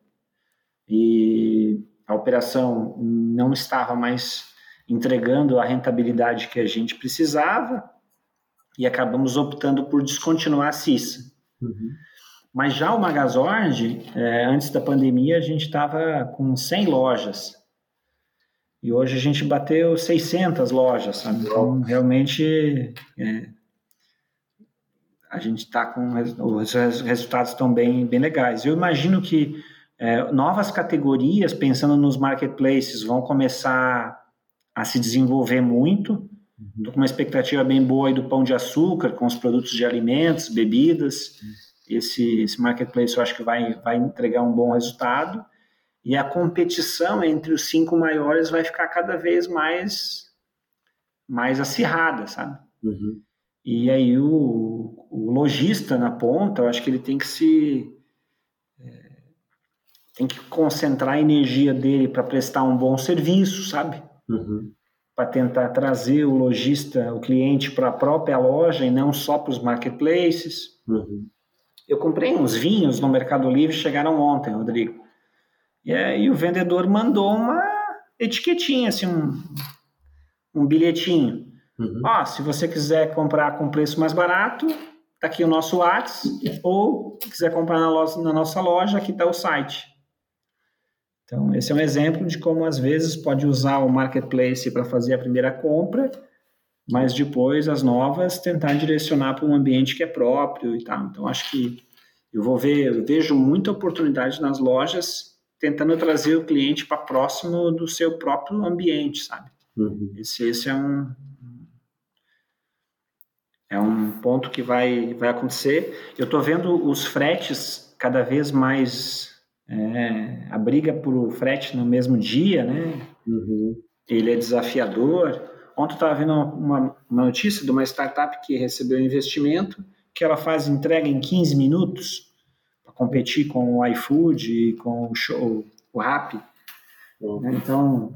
E a operação não estava mais entregando a rentabilidade que a gente precisava e acabamos optando por descontinuar a Cissa. Uhum. Mas já o Magazord, é, antes da pandemia, a gente estava com 100 lojas. E hoje a gente bateu 600 lojas, sabe? Então, realmente, é, a gente está com... Os resultados estão bem, bem legais. Eu imagino que é, novas categorias, pensando nos marketplaces, vão começar a se desenvolver muito. Estou uhum. com uma expectativa bem boa aí do pão de açúcar, com os produtos de alimentos, bebidas. Uhum esse, esse marketplace eu acho que vai, vai entregar um bom resultado e a competição entre os cinco maiores vai ficar cada vez mais mais acirrada, sabe? Uhum. E aí o, o lojista na ponta, eu acho que ele tem que se é, tem que concentrar a energia dele para prestar um bom serviço, sabe? Uhum. Para tentar trazer o lojista, o cliente para a própria loja e não só para os marketplaces. Uhum. Eu comprei uns vinhos no Mercado Livre, chegaram ontem, Rodrigo. E aí o vendedor mandou uma etiquetinha, assim, um, um bilhetinho. Uhum. Ó, se você quiser comprar com preço mais barato, tá aqui o nosso WhatsApp, ou quiser comprar na, loja, na nossa loja, aqui tá o site. Então, esse é um exemplo de como, às vezes, pode usar o marketplace para fazer a primeira compra, mas depois as novas tentar direcionar para um ambiente que é próprio e tal. Então, acho que eu vou ver, eu vejo muita oportunidade nas lojas tentando trazer o cliente para próximo do seu próprio ambiente, sabe? Uhum. Esse, esse é um é um ponto que vai, vai acontecer. Eu estou vendo os fretes cada vez mais é, a briga por frete no mesmo dia, né? Uhum. Ele é desafiador. Ontem eu estava vendo uma, uma, notícia de uma startup que recebeu investimento, que ela faz entrega em 15 minutos para competir com o iFood e com o, show, o Rappi. Uhum. Então,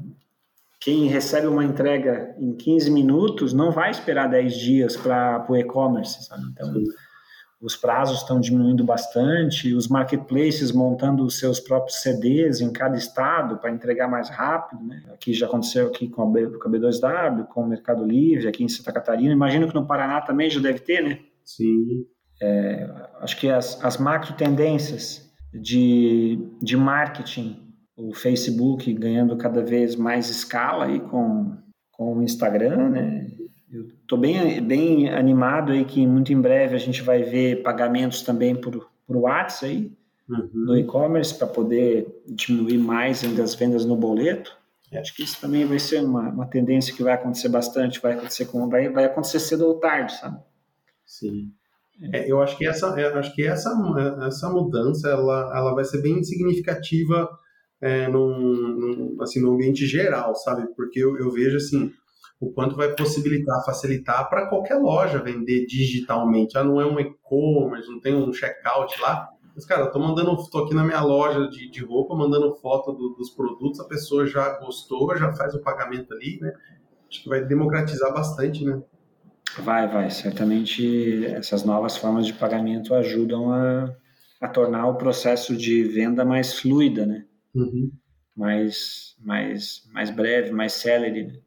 quem recebe uma entrega em 15 minutos não vai esperar 10 dias para o e-commerce, sabe? Então, Sim. os prazos estão diminuindo bastante, os marketplaces montando os seus próprios CDs em cada estado para entregar mais rápido, né? Aqui já aconteceu aqui com, a B, com a B2W, com o Mercado Livre, aqui em Santa Catarina. Imagino que no Paraná também já deve ter, né? Sim. É, acho que as, as macro tendências de, de marketing o Facebook ganhando cada vez mais escala aí com, com o Instagram, né? Eu estou bem, bem animado aí que muito em breve a gente vai ver pagamentos também por, por WhatsApp aí, uhum. no e-commerce para poder diminuir mais ainda as vendas no boleto. Eu acho que isso também vai ser uma, uma tendência que vai acontecer bastante, vai acontecer com vai, vai acontecer cedo ou tarde, sabe? Sim. É, eu acho que essa, acho que essa, essa mudança ela, ela vai ser bem significativa é, num, num, assim, no ambiente geral, sabe? Porque eu, eu vejo assim o quanto vai possibilitar, facilitar para qualquer loja vender digitalmente. Ah, não é um e-commerce, não tem um checkout lá. Mas, cara, eu tô mandando, tô aqui na minha loja de, de roupa, mandando foto do, dos produtos, a pessoa já gostou, já faz o pagamento ali, né? Acho que vai democratizar bastante, né? Vai, vai. Certamente essas novas formas de pagamento ajudam a, a tornar o processo de venda mais fluida, né? Uhum. mais, mais, mais breve, mais célere.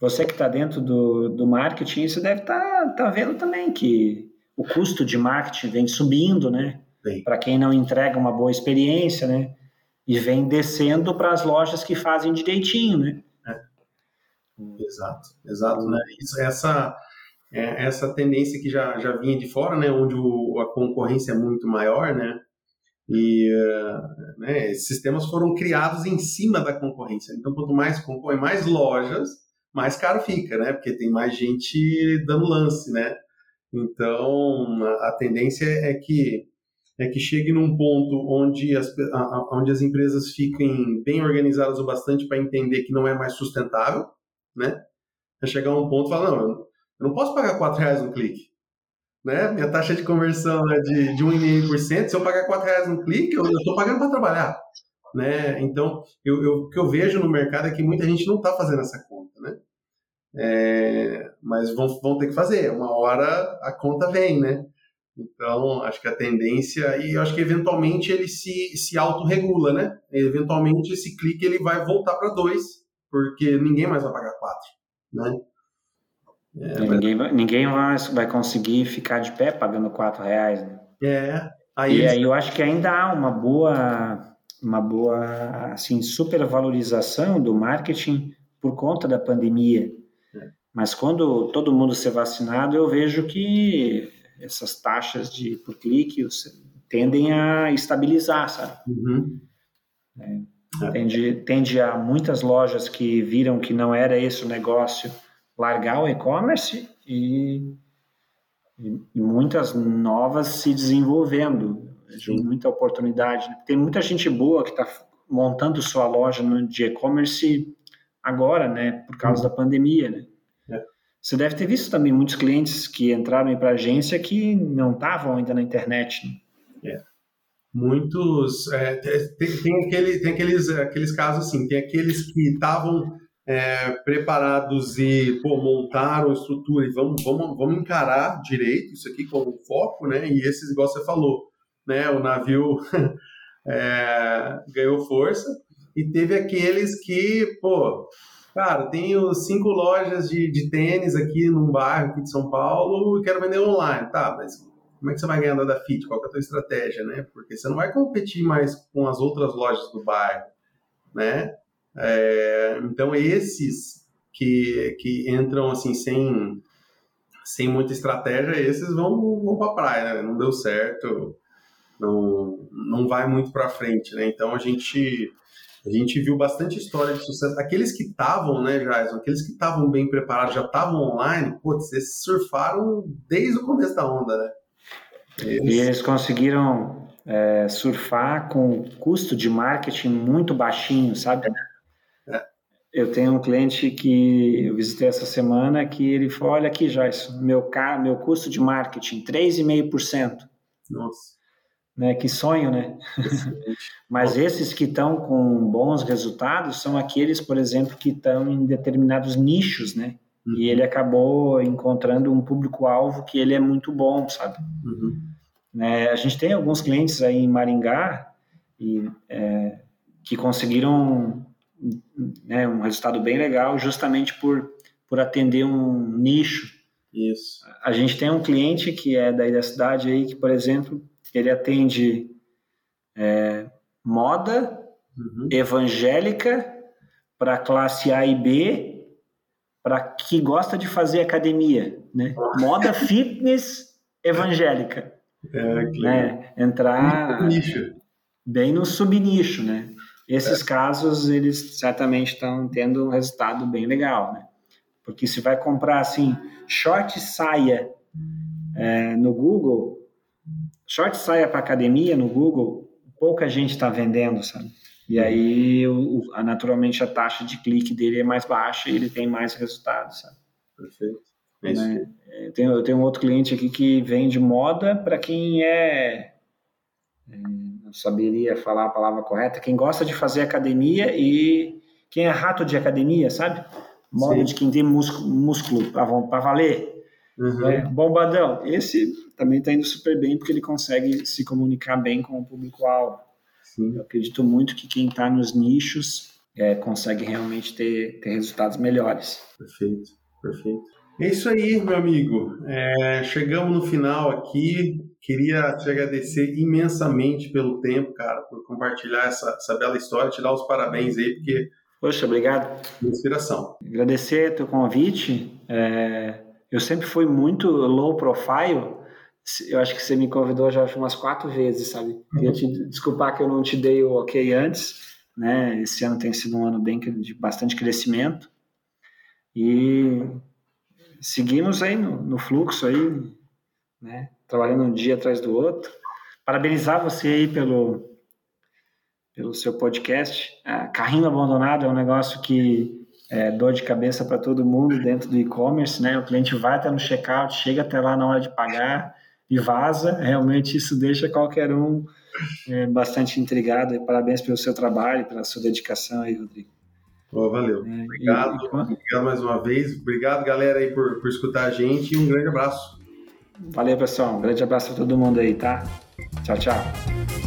Você que está dentro do, do marketing, você deve estar tá, tá vendo também que o custo de marketing vem subindo, né? Para quem não entrega uma boa experiência, né? E vem descendo para as lojas que fazem direitinho, né? É. Exato, exato, né? Isso, essa, é, essa tendência que já, já vinha de fora, né? Onde o, a concorrência é muito maior, né? E uh, né, esses sistemas foram criados em cima da concorrência. Então, quanto mais concorre, mais lojas, mais caro fica, né? Porque tem mais gente dando lance, né? Então, a, tendência é que é que chegue num ponto onde as, onde as empresas fiquem bem organizadas o bastante para entender que não é mais sustentável, né? É chegar a um ponto e falar, não, eu não posso pagar 4 reais no clique né? Minha taxa de conversão é de, de 1,5%. Se eu pagar 4 reais no clique, eu estou pagando para trabalhar. Né? Então, eu, eu, o que eu vejo no mercado é que muita gente não está fazendo essa conta, né? É, mas vão, vão ter que fazer. Uma hora a conta vem, né? Então, acho que a tendência, e acho que eventualmente ele se, se autorregula, né? Eventualmente esse clique ele vai voltar para dois, porque ninguém mais vai pagar quatro, né? É, ninguém, vai, ninguém vai, vai conseguir ficar de pé pagando quatro reais. Né? É. Aí e aí eu acho que ainda há uma boa, uma boa assim, supervalorização do marketing por conta da pandemia. É. Mas quando todo mundo ser vacinado, eu vejo que essas taxas de por clique tendem a estabilizar, sabe? Uhum. É. Tende, tende a muitas lojas que viram que não era esse o negócio largar o e-commerce e, e, e, muitas novas se desenvolvendo. Vejo muita oportunidade. Tem muita gente boa que está montando sua loja de e-commerce agora, né, por causa uhum. da pandemia, né? É. Você deve ter visto também muitos clientes que entraram para a agência que não estavam ainda na internet. Né? É. Muitos. É, tem, tem, aquele, tem aqueles, aqueles casos assim, tem aqueles que estavam é, preparados e pô, montaram estrutura e vamos, vamos, vamos encarar direito isso aqui como foco, né? E esses, igual você falou, né? O navio [laughs] é, ganhou força e teve aqueles que, pô, cara, tenho cinco lojas de, de tênis aqui num bairro aqui de São Paulo e quero vender online, tá? Mas como é que você vai ganhar da Fit? Qual é a tua estratégia, né? Porque você não vai competir mais com as outras lojas do bairro né? É, então esses que, que entram assim sem sem muita estratégia, esses vão, vão para a praia, né? Não deu certo, não, não vai muito para frente, né? Então a gente a gente viu bastante história de sucesso. Aqueles que estavam, né, Jason? Aqueles que estavam bem preparados, já estavam online, putz, eles surfaram desde o começo da onda, né? Eles... E eles conseguiram é, surfar com custo de marketing muito baixinho, sabe? Eu tenho um cliente que eu visitei essa semana que ele falou, olha aqui, Joyce, meu, meu custo de marketing, 3,5%. Nossa. Né, que sonho, né? [laughs] Mas esses que estão com bons resultados são aqueles, por exemplo, que estão em determinados nichos, né? Uhum. E ele acabou encontrando um público-alvo que ele é muito bom, sabe? Uhum. Né, a gente tem alguns clientes aí em Maringá e, é, que conseguiram né, um resultado bem legal justamente por, por atender um nicho. Isso. A gente tem um cliente que é daí da cidade aí que, por exemplo, ele atende é, moda uhum. evangélica para classe A e B, para que gosta de fazer academia, né? Moda fitness evangélica. É, né? Entrar bem no subnicho, né? Esses é. casos, eles certamente estão tendo um resultado bem legal, né? Porque se vai comprar, assim, short saia é, no Google, short saia para academia no Google, pouca gente está vendendo, sabe? E aí, o, o, naturalmente, a taxa de clique dele é mais baixa e ele tem mais resultados, sabe? Perfeito. É né? Eu, tenho, eu tenho um outro cliente aqui que vende moda para quem é, é não saberia falar a palavra correta, quem gosta de fazer academia e quem é rato de academia, sabe? Moda Sim. de quem tem músculo, músculo para valer. Uhum. Né? Bombadão. Esse também está indo super bem porque ele consegue se comunicar bem com o público-alvo. Eu acredito muito que quem está nos nichos é, consegue realmente ter, ter resultados melhores. Perfeito, perfeito. É isso aí, meu amigo. É, chegamos no final aqui. Queria te agradecer imensamente pelo tempo, cara, por compartilhar essa, essa bela história, te dar os parabéns aí, porque. Poxa, obrigado. Inspiração. Agradecer teu convite. É, eu sempre fui muito low profile. Eu acho que você me convidou já umas quatro vezes, sabe? Queria te desculpar que eu não te dei o ok antes. Né? Esse ano tem sido um ano bem de bastante crescimento. E seguimos aí no, no fluxo aí, né? Trabalhando um dia atrás do outro. Parabenizar você aí pelo, pelo seu podcast. Ah, carrinho abandonado é um negócio que é dor de cabeça para todo mundo dentro do e-commerce, né? O cliente vai até no checkout, chega até lá na hora de pagar e vaza. Realmente isso deixa qualquer um é, bastante intrigado. E parabéns pelo seu trabalho, pela sua dedicação aí, Rodrigo. Oh, valeu. É, obrigado. E, obrigado mais uma vez. Obrigado, galera, aí, por, por escutar a gente e um grande abraço. Valeu, pessoal. Um grande abraço a todo mundo aí, tá? Tchau, tchau.